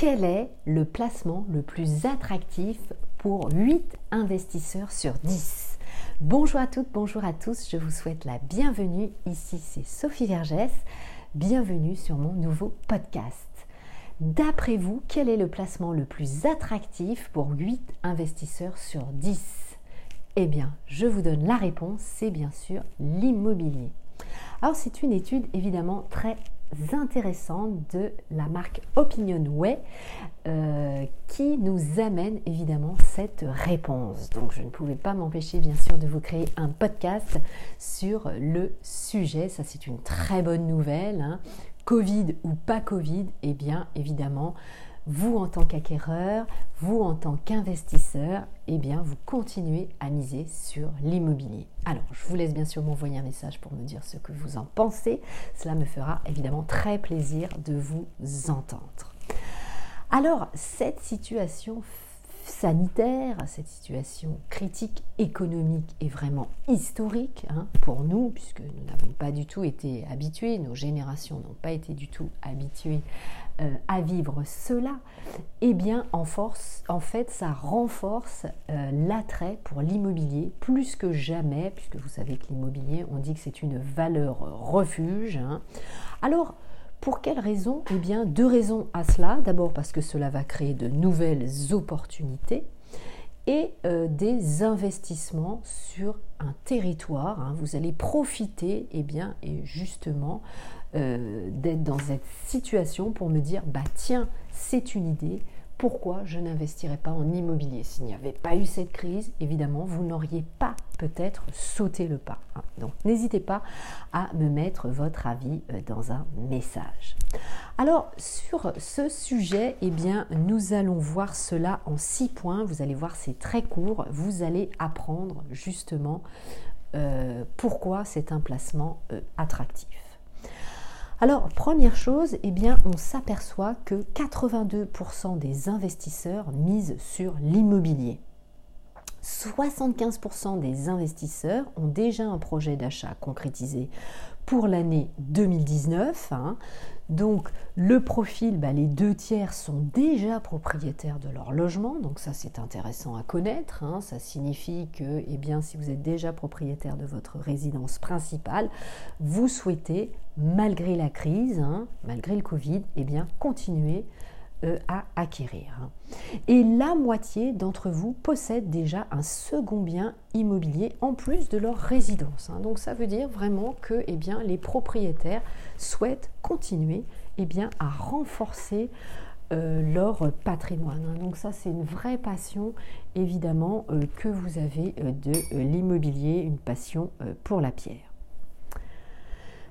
quel est le placement le plus attractif pour 8 investisseurs sur 10 Bonjour à toutes, bonjour à tous, je vous souhaite la bienvenue. Ici c'est Sophie Vergès, bienvenue sur mon nouveau podcast. D'après vous, quel est le placement le plus attractif pour 8 investisseurs sur 10 Eh bien, je vous donne la réponse, c'est bien sûr l'immobilier. Alors c'est une étude évidemment très intéressante de la marque Opinionway euh, qui nous amène évidemment cette réponse. Donc je ne pouvais pas m'empêcher bien sûr de vous créer un podcast sur le sujet. Ça c'est une très bonne nouvelle. Hein. Covid ou pas Covid, eh bien évidemment vous en tant qu'acquéreur, vous en tant qu'investisseur, eh bien vous continuez à miser sur l'immobilier. Alors, je vous laisse bien sûr m'envoyer un message pour me dire ce que vous en pensez. Cela me fera évidemment très plaisir de vous entendre. Alors, cette situation sanitaire, cette situation critique économique est vraiment historique hein, pour nous, puisque nous n'avons pas du tout été habitués, nos générations n'ont pas été du tout habituées euh, à vivre cela, eh bien en, force, en fait ça renforce euh, l'attrait pour l'immobilier plus que jamais, puisque vous savez que l'immobilier, on dit que c'est une valeur refuge. Hein. Alors, pour quelles raisons? Eh bien, deux raisons à cela. D'abord parce que cela va créer de nouvelles opportunités et euh, des investissements sur un territoire. Hein. Vous allez profiter, eh bien, et justement, euh, d'être dans cette situation pour me dire, bah tiens, c'est une idée, pourquoi je n'investirais pas en immobilier? S'il n'y avait pas eu cette crise, évidemment, vous n'auriez pas peut-être sauté le pas. Hein. Donc n'hésitez pas à me mettre votre avis euh, dans un message. Alors sur ce sujet, eh bien, nous allons voir cela en six points. Vous allez voir, c'est très court. Vous allez apprendre justement euh, pourquoi c'est un placement attractif. Alors, première chose, eh bien, on s'aperçoit que 82% des investisseurs misent sur l'immobilier. 75% des investisseurs ont déjà un projet d'achat concrétisé pour l'année 2019. Hein. Donc le profil, bah, les deux tiers sont déjà propriétaires de leur logement, donc ça c'est intéressant à connaître. Hein. Ça signifie que eh si vous êtes déjà propriétaire de votre résidence principale, vous souhaitez, malgré la crise, hein, malgré le Covid, eh bien, continuer euh, à acquérir. Et la moitié d'entre vous possèdent déjà un second bien immobilier en plus de leur résidence. Hein. Donc ça veut dire vraiment que eh les propriétaires souhaitent continuer eh à renforcer euh, leur patrimoine. Hein. Donc ça, c'est une vraie passion, évidemment, euh, que vous avez de l'immobilier, une passion pour la pierre.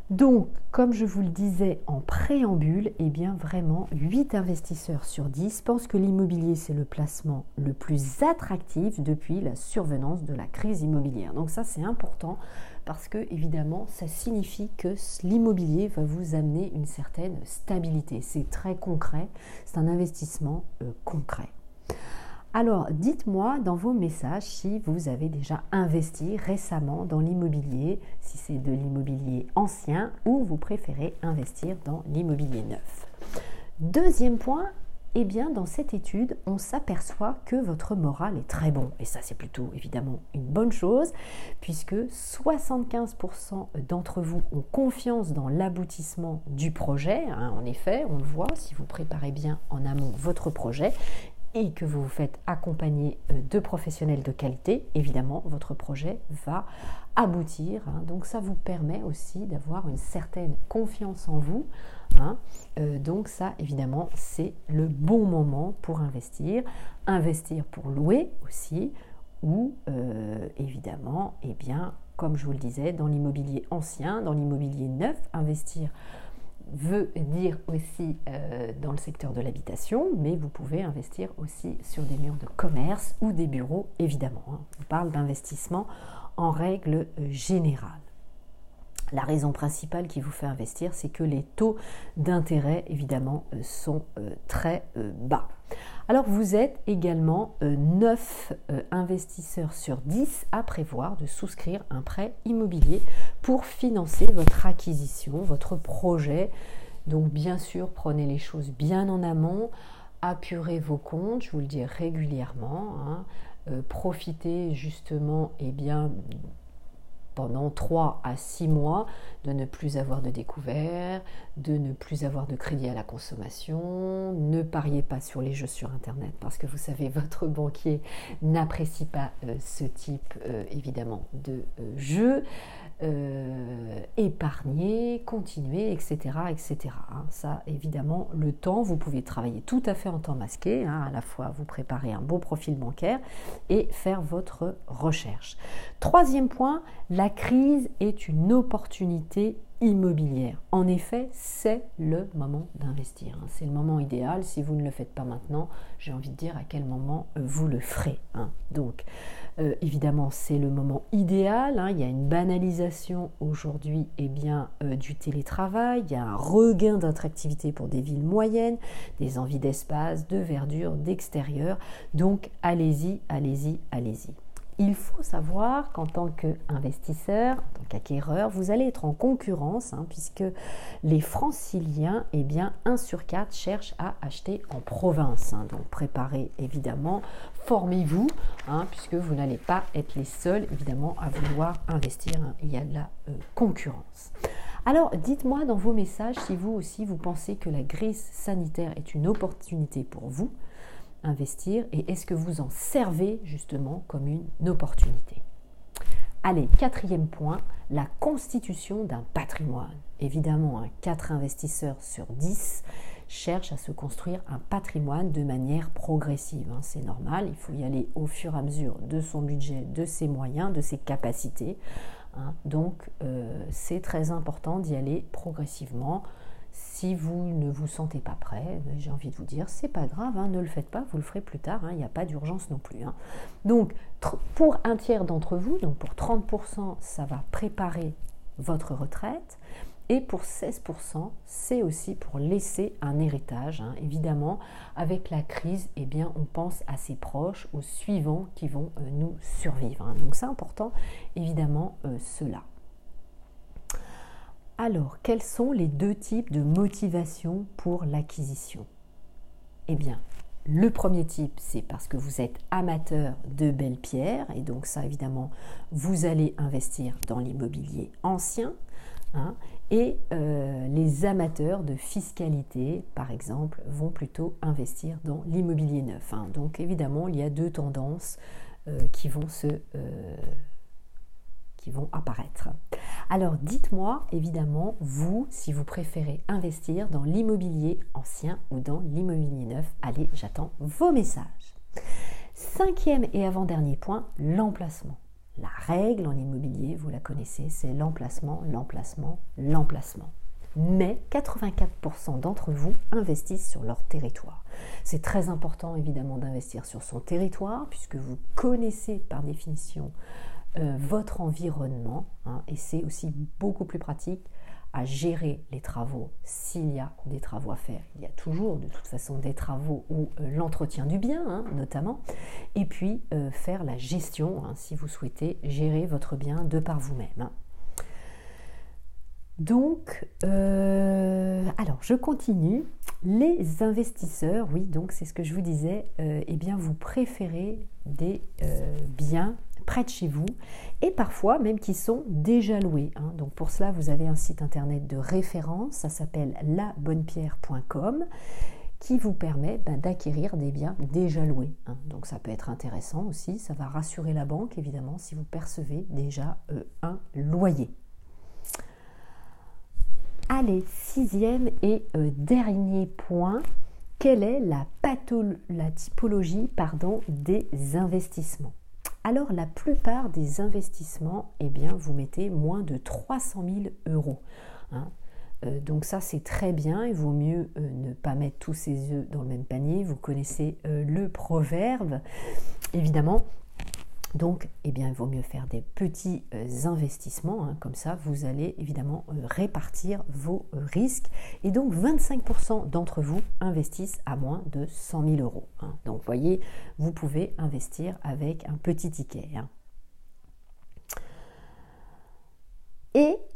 Donc, comme je vous le disais en préambule, eh bien vraiment 8 investisseurs sur 10 pensent que l'immobilier c'est le placement le plus attractif depuis la survenance de la crise immobilière. Donc ça c'est important parce que évidemment ça signifie que l'immobilier va vous amener une certaine stabilité. C'est très concret, c'est un investissement euh, concret. Alors, dites-moi dans vos messages si vous avez déjà investi récemment dans l'immobilier, si c'est de l'immobilier ancien ou vous préférez investir dans l'immobilier neuf. Deuxième point, eh bien, dans cette étude, on s'aperçoit que votre moral est très bon. Et ça, c'est plutôt évidemment une bonne chose, puisque 75% d'entre vous ont confiance dans l'aboutissement du projet. Hein, en effet, on le voit, si vous préparez bien en amont votre projet, et que vous vous faites accompagner euh, de professionnels de qualité, évidemment, votre projet va aboutir. Hein. Donc ça vous permet aussi d'avoir une certaine confiance en vous. Hein. Euh, donc ça, évidemment, c'est le bon moment pour investir. Investir pour louer aussi, ou euh, évidemment, eh bien, comme je vous le disais, dans l'immobilier ancien, dans l'immobilier neuf, investir veut dire aussi euh, dans le secteur de l'habitation, mais vous pouvez investir aussi sur des murs de commerce ou des bureaux, évidemment. Hein. On parle d'investissement en règle euh, générale. La raison principale qui vous fait investir, c'est que les taux d'intérêt, évidemment, euh, sont très bas. Alors vous êtes également 9 euh, euh, investisseurs sur 10 à prévoir de souscrire un prêt immobilier pour financer votre acquisition, votre projet. Donc bien sûr, prenez les choses bien en amont. apurez vos comptes, je vous le dis régulièrement. Hein. profitez justement et eh bien, pendant 3 à 6 mois de ne plus avoir de découvert, de ne plus avoir de crédit à la consommation, ne pariez pas sur les jeux sur Internet parce que vous savez, votre banquier n'apprécie pas euh, ce type euh, évidemment de euh, jeu. épargner, continuer, etc. etc. Hein. Ça, évidemment, le temps, vous pouvez travailler tout à fait en temps masqué, hein. à la fois vous préparer un beau profil bancaire et faire votre recherche. Troisième point, la crise est une opportunité immobilière. En effet, c'est le moment d'investir. Hein. C'est le moment idéal. Si vous ne le faites pas maintenant, j'ai envie de dire à quel moment euh, vous le ferez. Hein. Donc, euh, évidemment, c'est le moment idéal. Hein. Il y a une banalisation aujourd'hui eh bien, euh, du télétravail. Il y a un regain d'attractivité pour des villes moyennes, des envies d'espace, de verdure, d'extérieur. Donc, allez-y, allez-y, allez-y il faut savoir qu'en tant qu'investisseur, en tant qu'acquéreur, vous allez être en concurrence, hein, puisque les franciliens, eh bien, 1 sur 4 cherchent à acheter en province. Hein. donc préparez évidemment, formez-vous, hein, puisque vous n'allez pas être les seuls, évidemment, à vouloir investir. il y a de la euh, concurrence. Alors, dites-moi dans vos messages si vous aussi vous pensez que la crise sanitaire est une opportunité pour vous investir et est-ce que vous en servez justement comme une opportunité? Allez, quatrième point, la constitution d'un patrimoine. Évidemment, 4 investisseurs sur 10 cherchent à se construire un patrimoine de manière progressive. Hein. C'est normal, il faut y aller au fur et à mesure de son budget, de ses moyens, de ses capacités. Hein. Donc, euh, c'est très important d'y aller progressivement si vous ne vous sentez pas prêt, ben, j'ai envie de vous dire, c'est pas grave, hein, ne le faites pas, vous le ferez plus tard, hein, il n'y a pas d'urgence non plus. Hein. Donc, pour un tiers d'entre vous, donc pour 30%, ça va préparer votre retraite. Et pour 16%, c'est aussi pour laisser un héritage. Évidemment, avec la crise, eh bien, on pense à ses proches, aux suivants qui vont euh, nous survivre. Donc c'est important, évidemment, euh, cela. Alors, quels sont les deux types de motivation pour l'acquisition? Eh bien, le premier type, c'est parce que vous êtes amateur de belles pierres, et donc ça, évidemment, vous allez investir dans l'immobilier ancien. Hein, et euh, les amateurs de fiscalité, par exemple, vont plutôt investir dans l'immobilier neuf. Hein. Donc, évidemment, il y a deux tendances euh, qui vont se... Euh, vont apparaître. Alors dites-moi évidemment, vous, si vous préférez investir dans l'immobilier ancien ou dans l'immobilier neuf. Allez, j'attends vos messages. Cinquième et avant-dernier point, l'emplacement. La règle en immobilier, vous la connaissez, c'est l'emplacement, l'emplacement, l'emplacement. Mais 84% d'entre vous investissent sur leur territoire. C'est très important évidemment d'investir sur son territoire puisque vous connaissez par définition euh, votre environnement hein, et c'est aussi beaucoup plus pratique à gérer les travaux s'il y a des travaux à faire. Il y a toujours de toute façon des travaux ou euh, l'entretien du bien hein, notamment et puis euh, faire la gestion hein, si vous souhaitez gérer votre bien de par vous-même. Donc, alors je continue. Les investisseurs, oui, donc c'est ce que je vous disais, eh bien vous préférez des biens près de chez vous et parfois même qui sont déjà loués. Hein. Donc pour cela, vous avez un site internet de référence, ça s'appelle labonnepierre.com qui vous permet ben, d'acquérir des biens déjà loués. Hein. Donc ça peut être intéressant aussi, ça va rassurer la banque évidemment si vous percevez déjà euh, un loyer. Allez, sixième et euh, dernier point, quelle est la, la typologie pardon, des investissements? Alors la plupart des investissements, eh bien, vous mettez moins de 300 000 euros. Hein. Euh, donc ça c'est très bien, il vaut mieux euh, ne pas mettre tous ses œufs dans le même panier, vous connaissez euh, le proverbe. Évidemment, donc, eh bien, il vaut mieux faire des petits euh, investissements, hein. comme ça, vous allez évidemment euh, répartir vos euh, risques. Et donc, 25% d'entre vous investissent à moins de 100 000 euros. Hein. Donc, voyez, vous pouvez investir avec un petit ticket. Hein.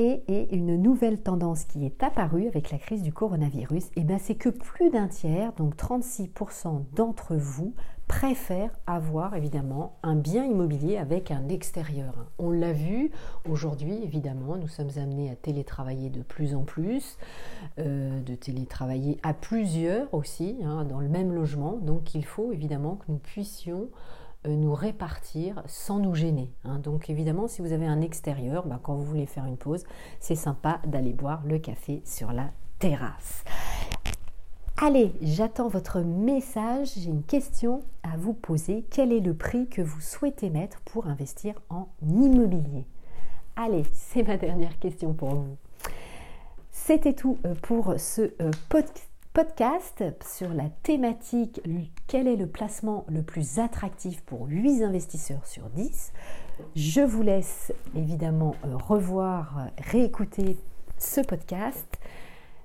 Et une nouvelle tendance qui est apparue avec la crise du coronavirus, et eh ben c'est que plus d'un tiers, donc 36% d'entre vous, préfèrent avoir évidemment un bien immobilier avec un extérieur. On l'a vu aujourd'hui, évidemment, nous sommes amenés à télétravailler de plus en plus, euh, de télétravailler à plusieurs aussi, hein, dans le même logement. Donc il faut évidemment que nous puissions nous répartir sans nous gêner. Hein. Donc évidemment, si vous avez un extérieur, bah, quand vous voulez faire une pause, c'est sympa d'aller boire le café sur la terrasse. Allez, j'attends votre message. J'ai une question à vous poser. Quel est le prix que vous souhaitez mettre pour investir en immobilier? Allez, c'est ma dernière question pour vous. C'était tout euh, pour ce euh, podcast podcast sur la thématique quel est le placement le plus attractif pour 8 investisseurs sur 10. Je vous laisse évidemment euh, revoir, euh, réécouter ce podcast.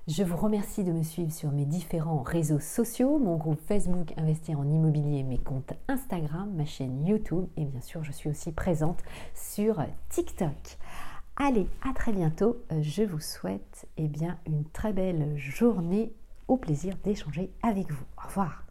Je vous remercie de me suivre sur mes différents réseaux sociaux, mon groupe Facebook Investir en immobilier, mes comptes Instagram, ma chaîne YouTube et bien sûr je suis aussi présente sur TikTok. Allez, à très bientôt. Euh, je vous souhaite eh une très belle journée au plaisir d'échanger avec vous. Au revoir.